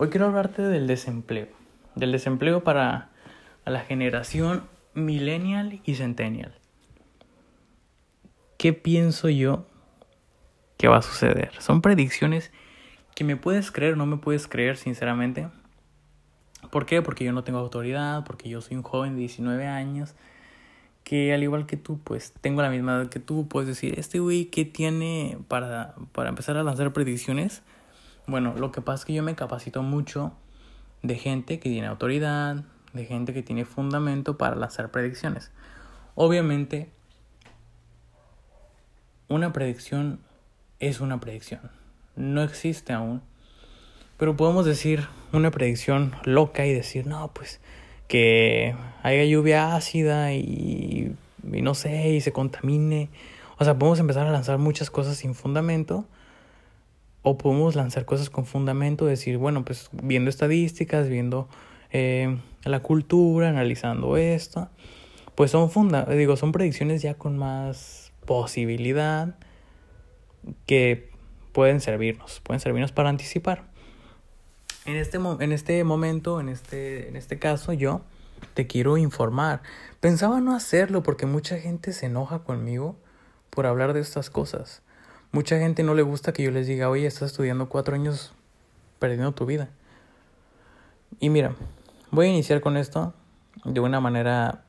Hoy quiero hablarte del desempleo, del desempleo para la generación millennial y centennial. ¿Qué pienso yo que va a suceder? Son predicciones que me puedes creer no me puedes creer, sinceramente. ¿Por qué? Porque yo no tengo autoridad, porque yo soy un joven de 19 años, que al igual que tú, pues tengo la misma edad que tú, puedes decir, este güey, ¿qué tiene para, para empezar a lanzar predicciones? Bueno, lo que pasa es que yo me capacito mucho de gente que tiene autoridad, de gente que tiene fundamento para lanzar predicciones. Obviamente, una predicción es una predicción. No existe aún. Pero podemos decir una predicción loca y decir, no, pues que haya lluvia ácida y, y, no sé, y se contamine. O sea, podemos empezar a lanzar muchas cosas sin fundamento. O podemos lanzar cosas con fundamento, decir, bueno, pues viendo estadísticas, viendo eh, la cultura, analizando esto, pues son funda digo, son predicciones ya con más posibilidad que pueden servirnos, pueden servirnos para anticipar. En este, en este momento, en este, en este caso, yo te quiero informar. Pensaba no hacerlo porque mucha gente se enoja conmigo por hablar de estas cosas. Mucha gente no le gusta que yo les diga, oye, estás estudiando cuatro años perdiendo tu vida. Y mira, voy a iniciar con esto de una manera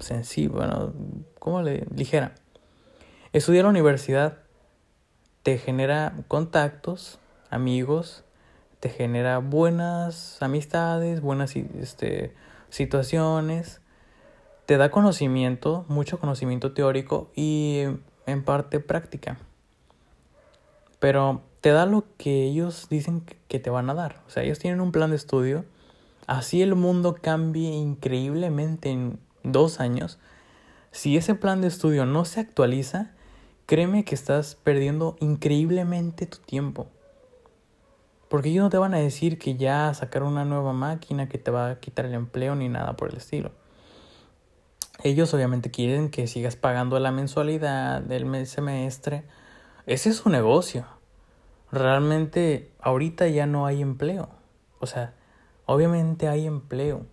sencilla, bueno, ¿cómo le? ligera. Estudiar la universidad te genera contactos, amigos, te genera buenas amistades, buenas este, situaciones, te da conocimiento, mucho conocimiento teórico y en parte práctica. Pero te da lo que ellos dicen que te van a dar. O sea, ellos tienen un plan de estudio. Así el mundo cambie increíblemente en dos años. Si ese plan de estudio no se actualiza, créeme que estás perdiendo increíblemente tu tiempo. Porque ellos no te van a decir que ya sacaron una nueva máquina que te va a quitar el empleo ni nada por el estilo. Ellos obviamente quieren que sigas pagando la mensualidad del semestre. Ese es su negocio. Realmente ahorita ya no hay empleo. O sea, obviamente hay empleo.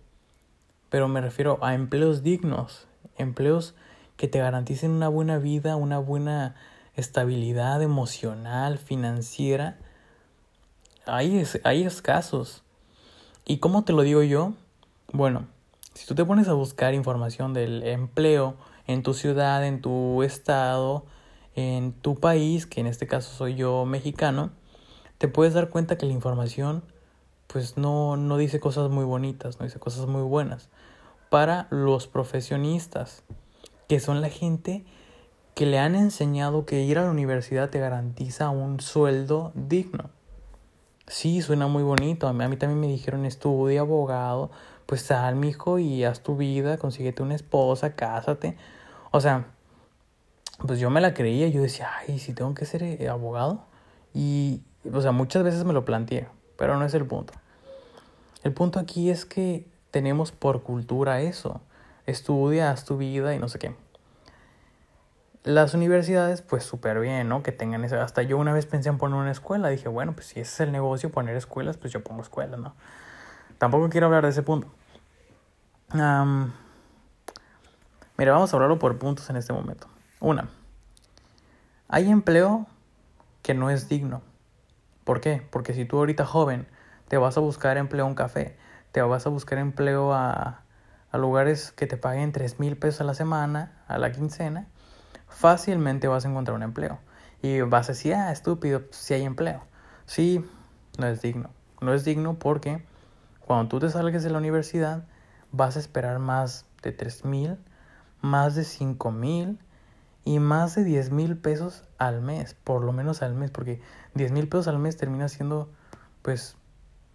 Pero me refiero a empleos dignos. Empleos que te garanticen una buena vida, una buena estabilidad emocional, financiera hay, hay escasos. ¿Y cómo te lo digo yo? Bueno, si tú te pones a buscar información del empleo en tu ciudad, en tu estado, en tu país, que en este caso soy yo mexicano, te puedes dar cuenta que la información pues no, no dice cosas muy bonitas, no dice cosas muy buenas. Para los profesionistas, que son la gente que le han enseñado que ir a la universidad te garantiza un sueldo digno. Sí, suena muy bonito. A mí, a mí también me dijeron estudia abogado. Pues sal, mijo, y haz tu vida, consíguete una esposa, cásate. O sea, pues yo me la creía. Yo decía, ay, si tengo que ser eh, abogado. Y, o sea, muchas veces me lo planteé, pero no es el punto. El punto aquí es que tenemos por cultura eso. Estudia, haz tu vida y no sé qué. Las universidades, pues súper bien, ¿no? Que tengan eso. Hasta yo una vez pensé en poner una escuela. Dije, bueno, pues si ese es el negocio, poner escuelas, pues yo pongo escuelas, ¿no? Tampoco quiero hablar de ese punto. mira, vamos a hablarlo por puntos en este momento. Una, hay empleo que no es digno. ¿Por qué? Porque si tú ahorita joven te vas a buscar empleo a un café, te vas a buscar empleo a, a lugares que te paguen 3 mil pesos a la semana, a la quincena, fácilmente vas a encontrar un empleo. Y vas a decir, ah, estúpido, si hay empleo. Sí, no es digno. No es digno porque cuando tú te salgas de la universidad vas a esperar más de 3 mil, más de 5 mil y más de 10 mil pesos al mes, por lo menos al mes, porque 10 mil pesos al mes termina siendo pues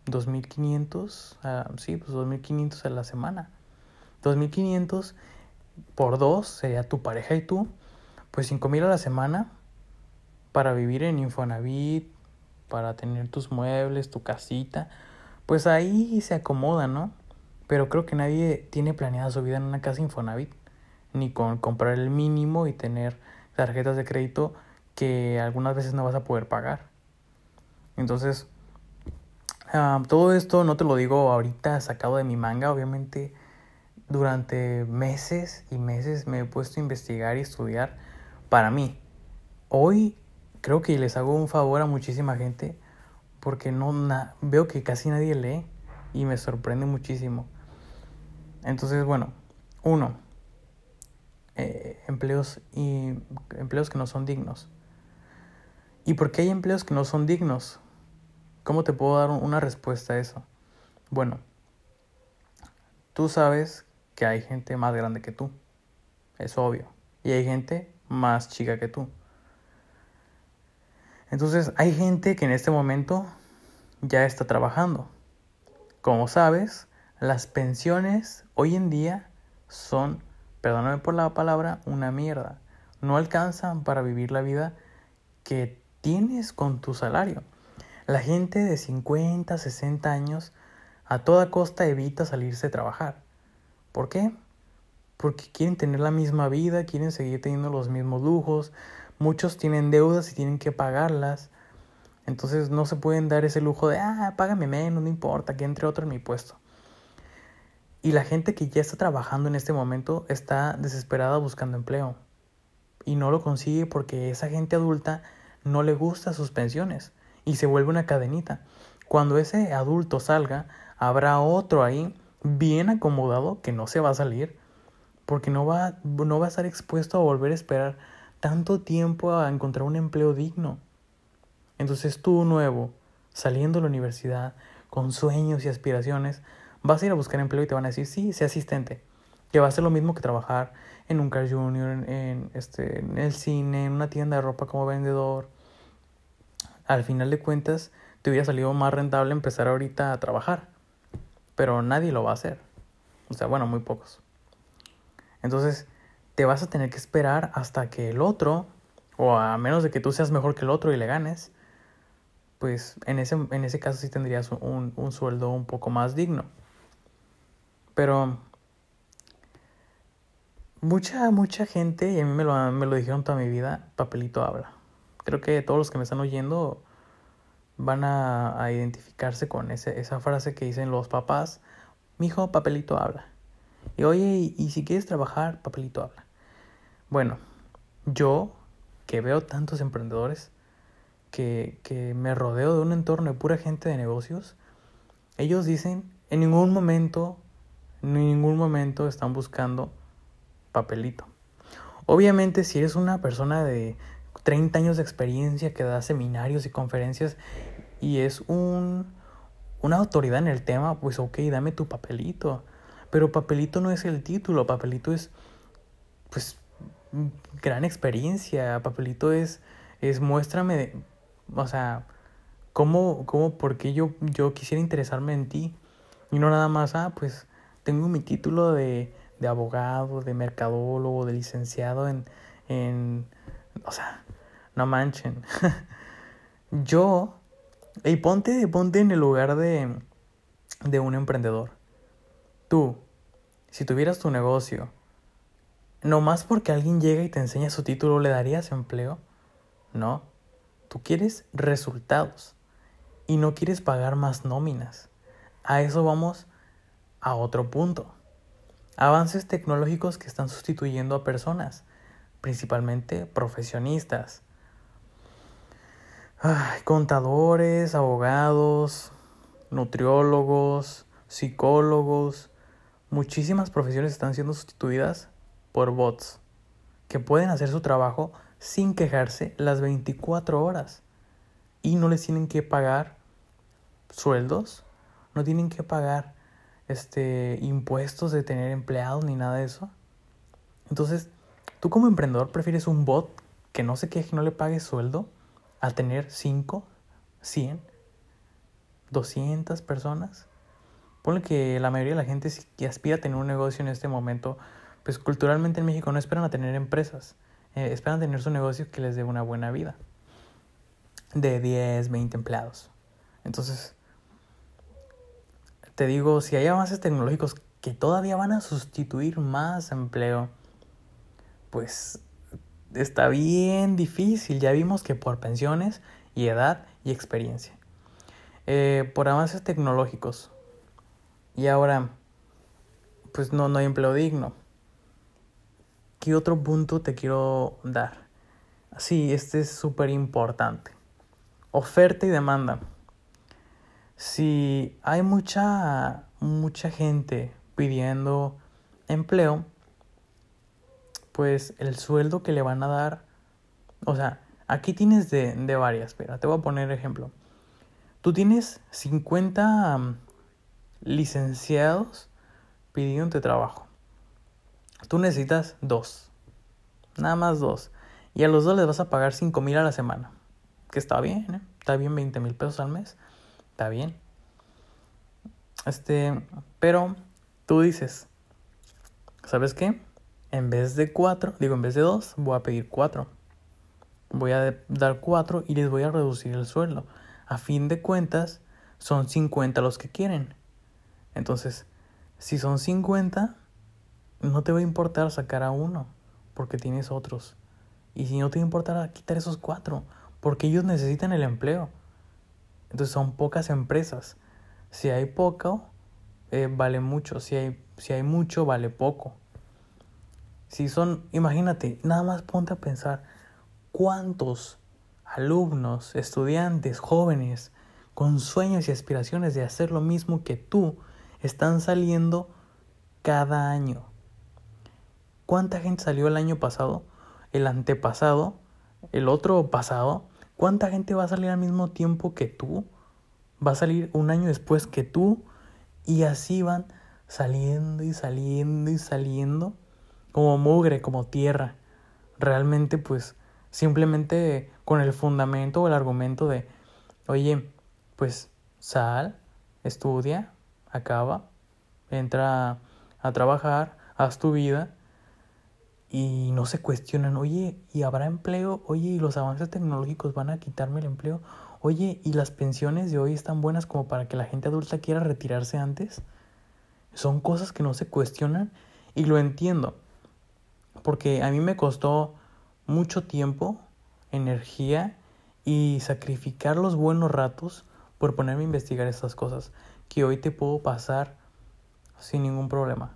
2.500, ah, sí, pues 2.500 a la semana. 2.500 por dos sería tu pareja y tú pues cinco mil a la semana para vivir en Infonavit, para tener tus muebles, tu casita, pues ahí se acomoda, ¿no? Pero creo que nadie tiene planeada su vida en una casa Infonavit, ni con comprar el mínimo y tener tarjetas de crédito que algunas veces no vas a poder pagar. Entonces, Ah, todo esto no te lo digo ahorita sacado de mi manga, obviamente durante meses y meses me he puesto a investigar y estudiar para mí. Hoy creo que les hago un favor a muchísima gente porque no veo que casi nadie lee y me sorprende muchísimo. Entonces, bueno, uno, eh, empleos y empleos que no son dignos. ¿Y por qué hay empleos que no son dignos? ¿Cómo te puedo dar una respuesta a eso? Bueno, tú sabes que hay gente más grande que tú. Es obvio. Y hay gente más chica que tú. Entonces hay gente que en este momento ya está trabajando. Como sabes, las pensiones hoy en día son, perdóname por la palabra, una mierda. No alcanzan para vivir la vida que tienes con tu salario. La gente de 50, 60 años a toda costa evita salirse a trabajar. ¿Por qué? Porque quieren tener la misma vida, quieren seguir teniendo los mismos lujos. Muchos tienen deudas y tienen que pagarlas. Entonces no se pueden dar ese lujo de, ah, págame menos, no importa, que entre otro en mi puesto. Y la gente que ya está trabajando en este momento está desesperada buscando empleo. Y no lo consigue porque esa gente adulta no le gusta sus pensiones y se vuelve una cadenita. Cuando ese adulto salga, habrá otro ahí bien acomodado que no se va a salir porque no va, no va a estar expuesto a volver a esperar tanto tiempo a encontrar un empleo digno. Entonces tú nuevo, saliendo de la universidad, con sueños y aspiraciones, vas a ir a buscar empleo y te van a decir, sí, sé asistente, que va a ser lo mismo que trabajar en un car junior, en, en, este, en el cine, en una tienda de ropa como vendedor. Al final de cuentas, te hubiera salido más rentable empezar ahorita a trabajar pero nadie lo va a hacer. O sea, bueno, muy pocos. Entonces, te vas a tener que esperar hasta que el otro, o a menos de que tú seas mejor que el otro y le ganes, pues en ese, en ese caso sí tendrías un, un sueldo un poco más digno. Pero mucha, mucha gente, y a mí me lo, me lo dijeron toda mi vida, papelito habla. Creo que todos los que me están oyendo van a, identificarse con ese, esa frase que dicen los papás, mi hijo, papelito habla. Y oye, y, si quieres trabajar, papelito habla. Bueno, yo que veo tantos emprendedores, que, que me rodeo de un entorno de pura gente de negocios, ellos dicen, en ningún momento, en ningún momento están buscando papelito. Obviamente, si eres una persona de 30 años de experiencia que da seminarios y conferencias y es un, una autoridad en el tema, pues ok, dame tu papelito. Pero papelito no es el título, papelito es, pues, gran experiencia, papelito es, es muéstrame, o sea, cómo, cómo, por qué yo, yo quisiera interesarme en ti. Y no nada más, ah, pues, tengo mi título de, de abogado, de mercadólogo, de licenciado en, en, o sea, no manchen. Yo, y ponte, ponte en el lugar de, de un emprendedor. Tú, si tuvieras tu negocio, no más porque alguien llega y te enseña su título, ¿le darías empleo? No. Tú quieres resultados y no quieres pagar más nóminas. A eso vamos a otro punto. Avances tecnológicos que están sustituyendo a personas, principalmente profesionistas, contadores, abogados, nutriólogos, psicólogos, muchísimas profesiones están siendo sustituidas por bots que pueden hacer su trabajo sin quejarse las 24 horas. Y no les tienen que pagar sueldos, no tienen que pagar este impuestos de tener empleados ni nada de eso. Entonces, tú como emprendedor prefieres un bot que no se queje, no le pague sueldo a tener 5, 100, 200 personas. Ponle que la mayoría de la gente que aspira a tener un negocio en este momento, pues culturalmente en México no esperan a tener empresas, eh, esperan tener su negocio que les dé una buena vida. De 10, 20 empleados. Entonces, te digo, si hay avances tecnológicos que todavía van a sustituir más empleo, pues está bien difícil. Ya vimos que por pensiones y edad y experiencia. eh, por avances tecnológicos. Y ahora, pues no, no hay empleo digno. ¿Qué otro punto te quiero dar? Sí, este es súper importante. Oferta y demanda. Si hay mucha, mucha gente pidiendo empleo, pues el sueldo que le van a dar, o sea, aquí tienes de, de varias, espera, te voy a poner ejemplo. Tú tienes 50 mm, licenciados pidiéndote trabajo. Tú necesitas dos, nada más dos. Y a los dos les vas a pagar 5 mil a la semana. Que está bien, ¿eh? Está bien 20 mil pesos al mes. Está bien. Este, pero tú dices, ¿sabes qué? En vez de cuatro, digo, en vez de dos, voy a pedir cuatro. Voy a dar cuatro y les voy a reducir el sueldo. A fin de cuentas, son 50 los que quieren. Entonces, si son 50, no te va a importar sacar a uno, porque tienes otros. Y si no te importa quitar esos cuatro, porque ellos necesitan el empleo. Entonces son pocas empresas. Si hay poco, eh, vale mucho. Si hay, si hay mucho, vale poco. Si son, imagínate, nada más ponte a pensar cuántos alumnos, estudiantes, jóvenes, con sueños y aspiraciones de hacer lo mismo que tú, están saliendo cada año. ¿Cuánta gente salió el año pasado? El antepasado, el otro pasado. ¿Cuánta gente va a salir al mismo tiempo que tú? Va a salir un año después que tú. Y así van saliendo y saliendo y saliendo como mugre, como tierra. Realmente pues simplemente con el fundamento o el argumento de, oye, pues sal, estudia, acaba, entra a trabajar, haz tu vida y no se cuestionan, oye, ¿y habrá empleo? Oye, ¿y los avances tecnológicos van a quitarme el empleo? Oye, ¿y las pensiones de hoy están buenas como para que la gente adulta quiera retirarse antes? Son cosas que no se cuestionan y lo entiendo. Porque a mí me costó mucho tiempo, energía y sacrificar los buenos ratos por ponerme a investigar estas cosas que hoy te puedo pasar sin ningún problema.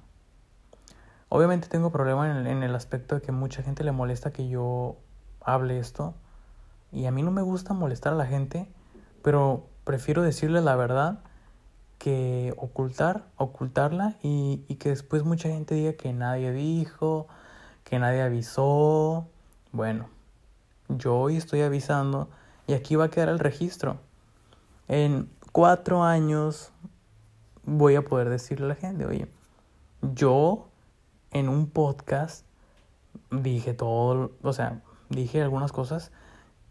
Obviamente tengo problema en el, en el aspecto de que mucha gente le molesta que yo hable esto y a mí no me gusta molestar a la gente, pero prefiero decirle la verdad que ocultar, ocultarla y, y, que después mucha gente diga que nadie dijo, que nadie avisó. Bueno, yo hoy estoy avisando y aquí va a quedar el registro. En cuatro años voy a poder decirle a la gente, oye, yo en un podcast dije todo, o sea, dije algunas cosas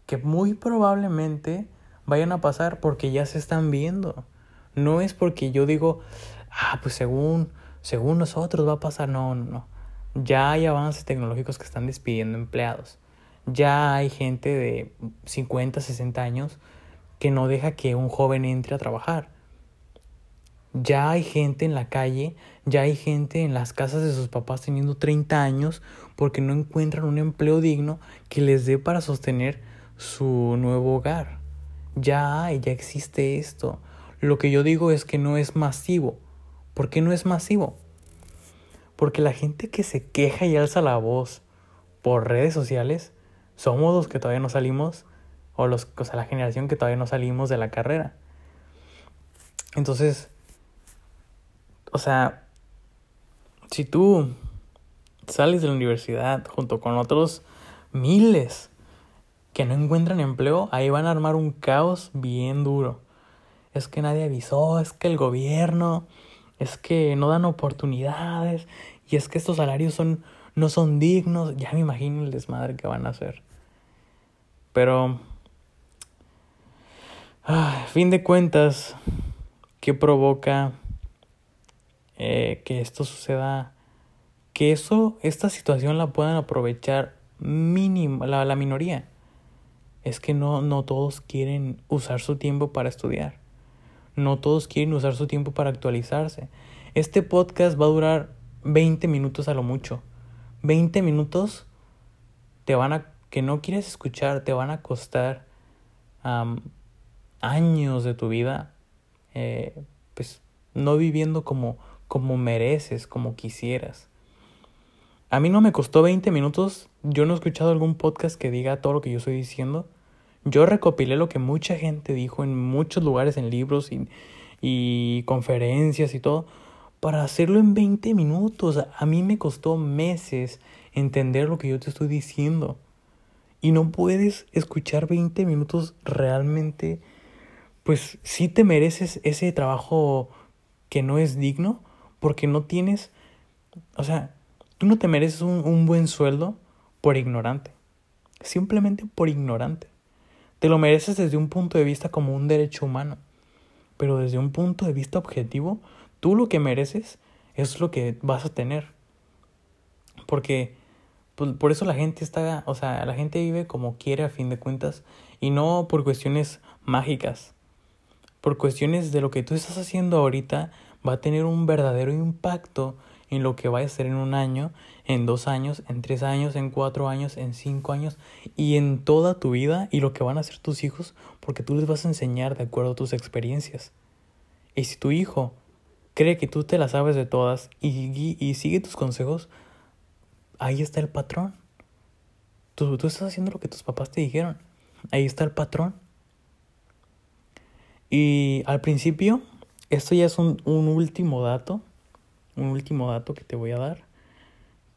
que muy probablemente vayan a pasar porque ya se están viendo. No es porque yo digo, ah, pues según, según nosotros va a pasar. No, no, no. Ya hay avances tecnológicos que están despidiendo empleados. Ya hay gente de 50, 60 años que no deja que un joven entre a trabajar. Ya hay gente en la calle, ya hay gente en las casas de sus papás teniendo 30 años porque no encuentran un empleo digno que les dé para sostener su nuevo hogar. Ya hay, ya existe esto. Lo que yo digo es que no es masivo. ¿Por qué no es masivo? Porque la gente que se queja y alza la voz por redes sociales somos los que todavía no salimos, o, los, o sea, la generación que todavía no salimos de la carrera. Entonces, o sea, si tú sales de la universidad junto con otros miles que no encuentran empleo, ahí van a armar un caos bien duro. Es que nadie avisó, es que el gobierno, es que no dan oportunidades y es que estos salarios son no son dignos, ya me imagino el desmadre que van a hacer. Pero a fin de cuentas, ¿qué provoca eh, que esto suceda? Que eso, esta situación la puedan aprovechar mínimo, la, la minoría es que no, no todos quieren usar su tiempo para estudiar. No todos quieren usar su tiempo para actualizarse. Este podcast va a durar 20 minutos a lo mucho. 20 minutos te van a que no quieres escuchar, te van a costar años de tu vida, eh, pues no viviendo como, como mereces, como quisieras. A mí no me costó 20 minutos, yo no he escuchado algún podcast que diga todo lo que yo estoy diciendo. Yo recopilé lo que mucha gente dijo en muchos lugares, en libros y, y conferencias y todo, para hacerlo en 20 minutos. A mí me costó meses entender lo que yo te estoy diciendo. Y no puedes escuchar 20 minutos realmente, pues sí te mereces ese trabajo que no es digno, porque no tienes, o sea, tú no te mereces un, un buen sueldo por ignorante, simplemente por ignorante. Te lo mereces desde un punto de vista como un derecho humano, pero desde un punto de vista objetivo, tú lo que mereces es lo que vas a tener. Porque pues, por eso la gente está, o sea, la gente vive como quiere a fin de cuentas y no por cuestiones mágicas. Por cuestiones de lo que tú estás haciendo ahorita va a tener un verdadero impacto en lo que va a ser en un año, en dos años, en tres años, en cuatro años, en cinco años y en toda tu vida y lo que van a hacer tus hijos porque tú les vas a enseñar de acuerdo a tus experiencias. Y si tu hijo cree que tú te las sabes de todas y, sigue tus consejos, ahí está el patrón. Tú estás haciendo lo que tus papás te dijeron. Ahí está el patrón. Y al principio, esto ya es un, un último dato, un último dato que te voy a dar,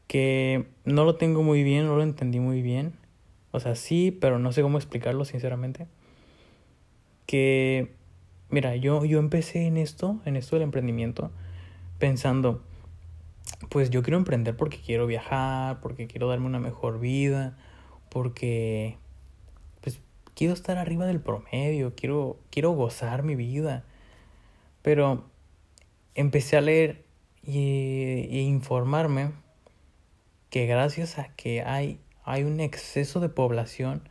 que no lo tengo muy bien, no lo entendí muy bien. O sea, sí, pero no sé cómo explicarlo, sinceramente. Que, mira, yo, yo empecé en esto, en esto del emprendimiento, pensando, pues yo quiero emprender porque quiero viajar, porque quiero darme una mejor vida, porque pues quiero estar arriba del promedio, quiero quiero gozar mi vida. Pero empecé a leer y, e informarme que gracias a que hay hay un exceso de población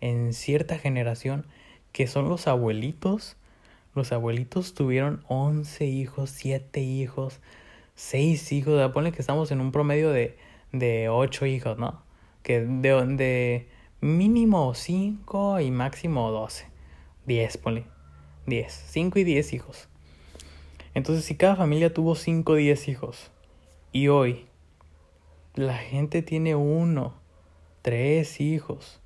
en cierta generación que son los abuelitos. Los abuelitos tuvieron 11 hijos, 7 hijos, seis hijos, ponle que estamos en un promedio de, de ocho hijos, ¿no? Que de, de mínimo cinco y máximo doce. Diez, ponle. Diez. Cinco y diez hijos. Entonces, si cada familia tuvo cinco o diez hijos, y hoy la gente tiene uno, tres hijos,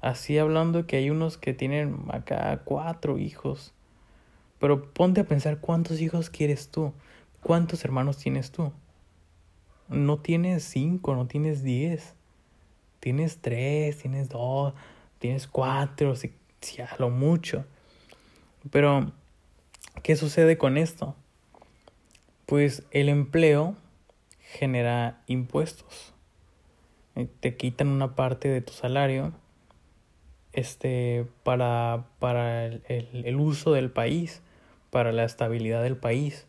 así hablando que hay unos que tienen acá cuatro hijos, pero ponte a pensar cuántos hijos quieres tú. ¿Cuántos hermanos tienes tú? No tienes cinco, no tienes diez. Tienes tres, tienes dos, tienes cuatro, si, si a lo mucho. Pero, ¿qué sucede con esto? Pues el empleo genera impuestos. Eh, te quitan una parte de tu salario este, para, para el, el uso del país, para la estabilidad del país.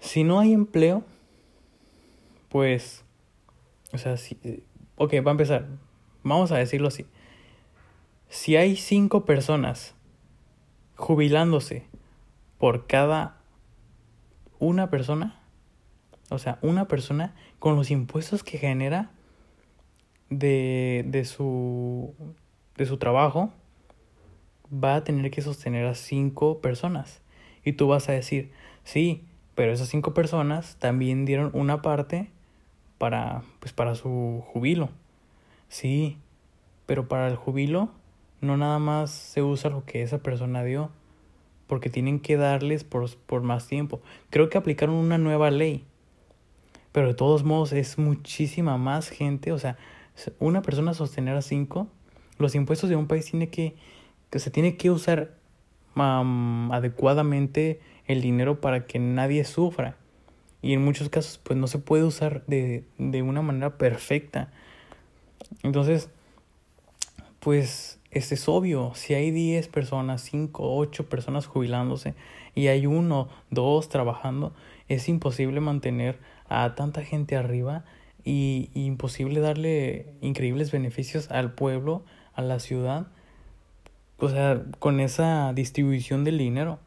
Si no hay empleo, pues, o sea, si, ok, va a empezar. Vamos a decirlo así. Si hay cinco personas jubilándose por cada una persona, o sea, una persona con los impuestos que genera de, de, su, de su trabajo, va a tener que sostener a cinco personas. Y tú vas a decir, sí, pero esas cinco personas también dieron una parte para, pues, para su jubilo. Sí, pero para el jubilo no nada más se usa lo que esa persona dio, porque tienen que darles por, por más tiempo. Creo que aplicaron una nueva ley, pero de todos modos es muchísima más gente. O sea, una persona sostener a cinco, los impuestos de un país tiene que, que se tiene que usar adecuadamente el dinero para que nadie sufra. Y en muchos casos pues no se puede usar de, de una manera perfecta. Entonces, pues este es obvio, si hay 10 personas, 5, 8 personas jubilándose y hay uno, dos trabajando, es imposible mantener a tanta gente arriba y, imposible darle increíbles beneficios al pueblo, a la ciudad, o sea, con esa distribución del dinero.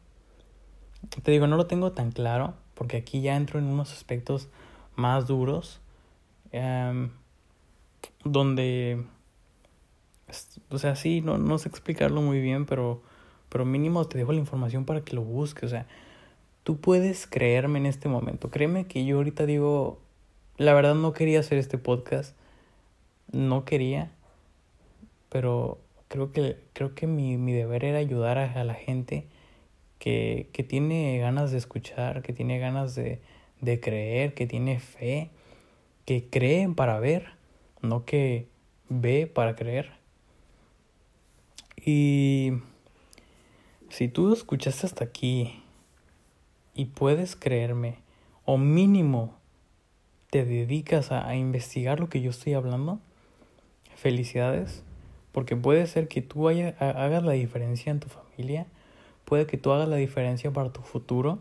Te digo, no lo tengo tan claro, porque aquí ya entro en unos aspectos más duros, em, donde O sea, sí, no, no sé explicarlo muy bien, pero, pero mínimo te dejo la información para que lo busques. O sea, tú puedes creerme en este momento. Créeme que yo ahorita digo, la verdad no quería hacer este podcast. No quería. Pero creo que, creo que mi, mi deber era ayudar a, la gente que, que, tiene ganas de escuchar, que tiene ganas de, de creer, que tiene fe, que cree para ver, no que ve para creer. Y si tú escuchaste hasta aquí y puedes creerme, o mínimo te dedicas a, investigar lo que yo estoy hablando, felicidades, porque puede ser que tú hagas la diferencia en tu familia, puede que tú hagas la diferencia para tu futuro,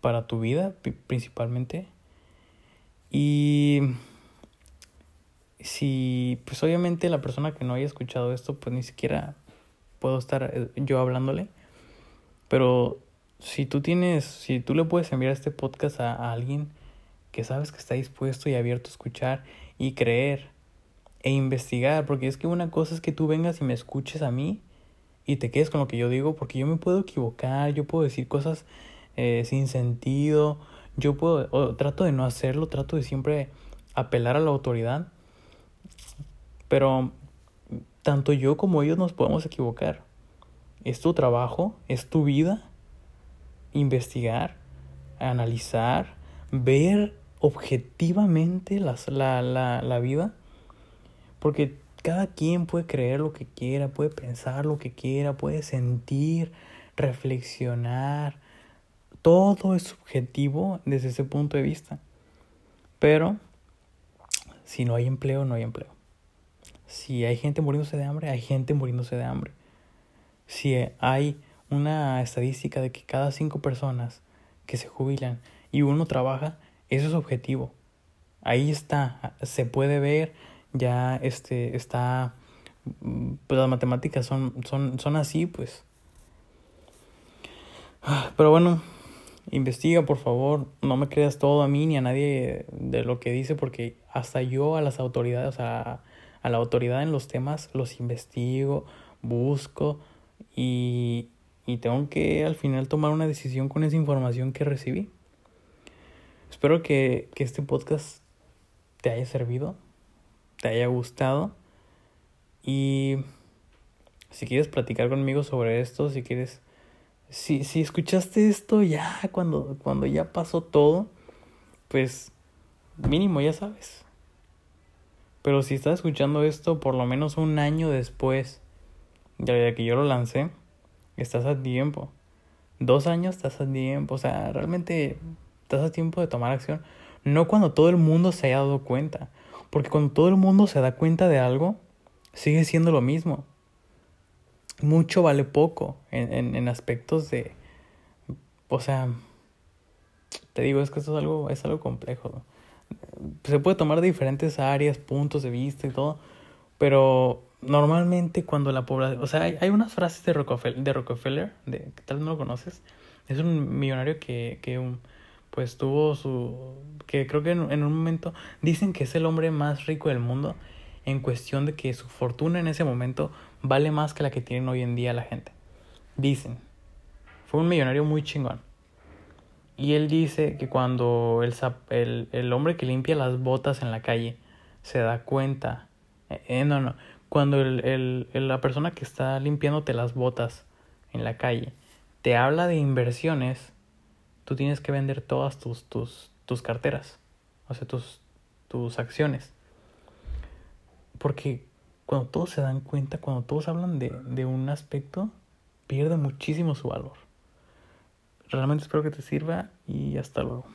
para tu vida principalmente. Y si, pues obviamente la persona que no haya escuchado esto, pues ni siquiera puedo estar eh, yo hablándole. Pero si tú tienes, si tú le puedes enviar este podcast a, alguien que sabes que está dispuesto y abierto a escuchar y creer e investigar, porque es que una cosa es que tú vengas y me escuches a mí y te quedes con lo que yo digo, porque yo me puedo equivocar, yo puedo decir cosas eh, sin sentido, yo puedo, trato de no hacerlo, trato de siempre apelar a la autoridad, pero tanto yo como ellos nos podemos equivocar. Es tu trabajo, es tu vida, investigar, analizar, ver objetivamente la, la, la vida. Porque cada quien puede creer lo que quiera, puede pensar lo que quiera, puede sentir, reflexionar. Todo es subjetivo desde ese punto de vista. Pero si no hay empleo, no hay empleo. Si hay gente muriéndose de hambre, hay gente muriéndose de hambre. Si hay una estadística de que cada cinco personas que se jubilan y uno trabaja, eso es objetivo. Ahí está, se puede ver, ya este está pues las matemáticas son son son así, pues. Pero bueno, investiga por favor, no me creas todo a mí ni a nadie de lo que dice porque hasta yo a las autoridades, o sea, a la autoridad en los temas, los investigo, busco y, y tengo que al final tomar una decisión con esa información que recibí. Espero que, que este podcast te haya servido, te haya gustado y si quieres platicar conmigo sobre esto, si quieres, si, si escuchaste esto ya cuando, cuando ya pasó todo, pues mínimo ya sabes. Pero si estás escuchando esto por lo menos un año después de que yo lo lancé, estás a tiempo. Dos años estás a tiempo. O sea, realmente estás a tiempo de tomar acción. No cuando todo el mundo se haya dado cuenta. Porque cuando todo el mundo se da cuenta de algo, sigue siendo lo mismo. Mucho vale poco en, en, en aspectos de... O sea, te digo, es que esto es algo, es algo complejo se puede tomar de diferentes áreas, puntos de vista y todo, pero normalmente cuando la población, o sea, hay, unas frases de Rockefeller, de Rockefeller, de, tal no lo conoces, es un millonario que, que pues tuvo su, que creo que en, en, un momento dicen que es el hombre más rico del mundo en cuestión de que su fortuna en ese momento vale más que la que tienen hoy en día la gente. Dicen, fue un millonario muy chingón. Y él dice que cuando el, el, el, hombre que limpia las botas en la calle se da cuenta, eh, eh, no, no, cuando el, la persona que está limpiándote las botas en la calle te habla de inversiones, tú tienes que vender todas tus, tus, tus carteras, o sea, tus, tus acciones. Porque cuando todos se dan cuenta, cuando todos hablan de, de un aspecto, pierde muchísimo su valor. Realmente espero que te sirva y hasta luego.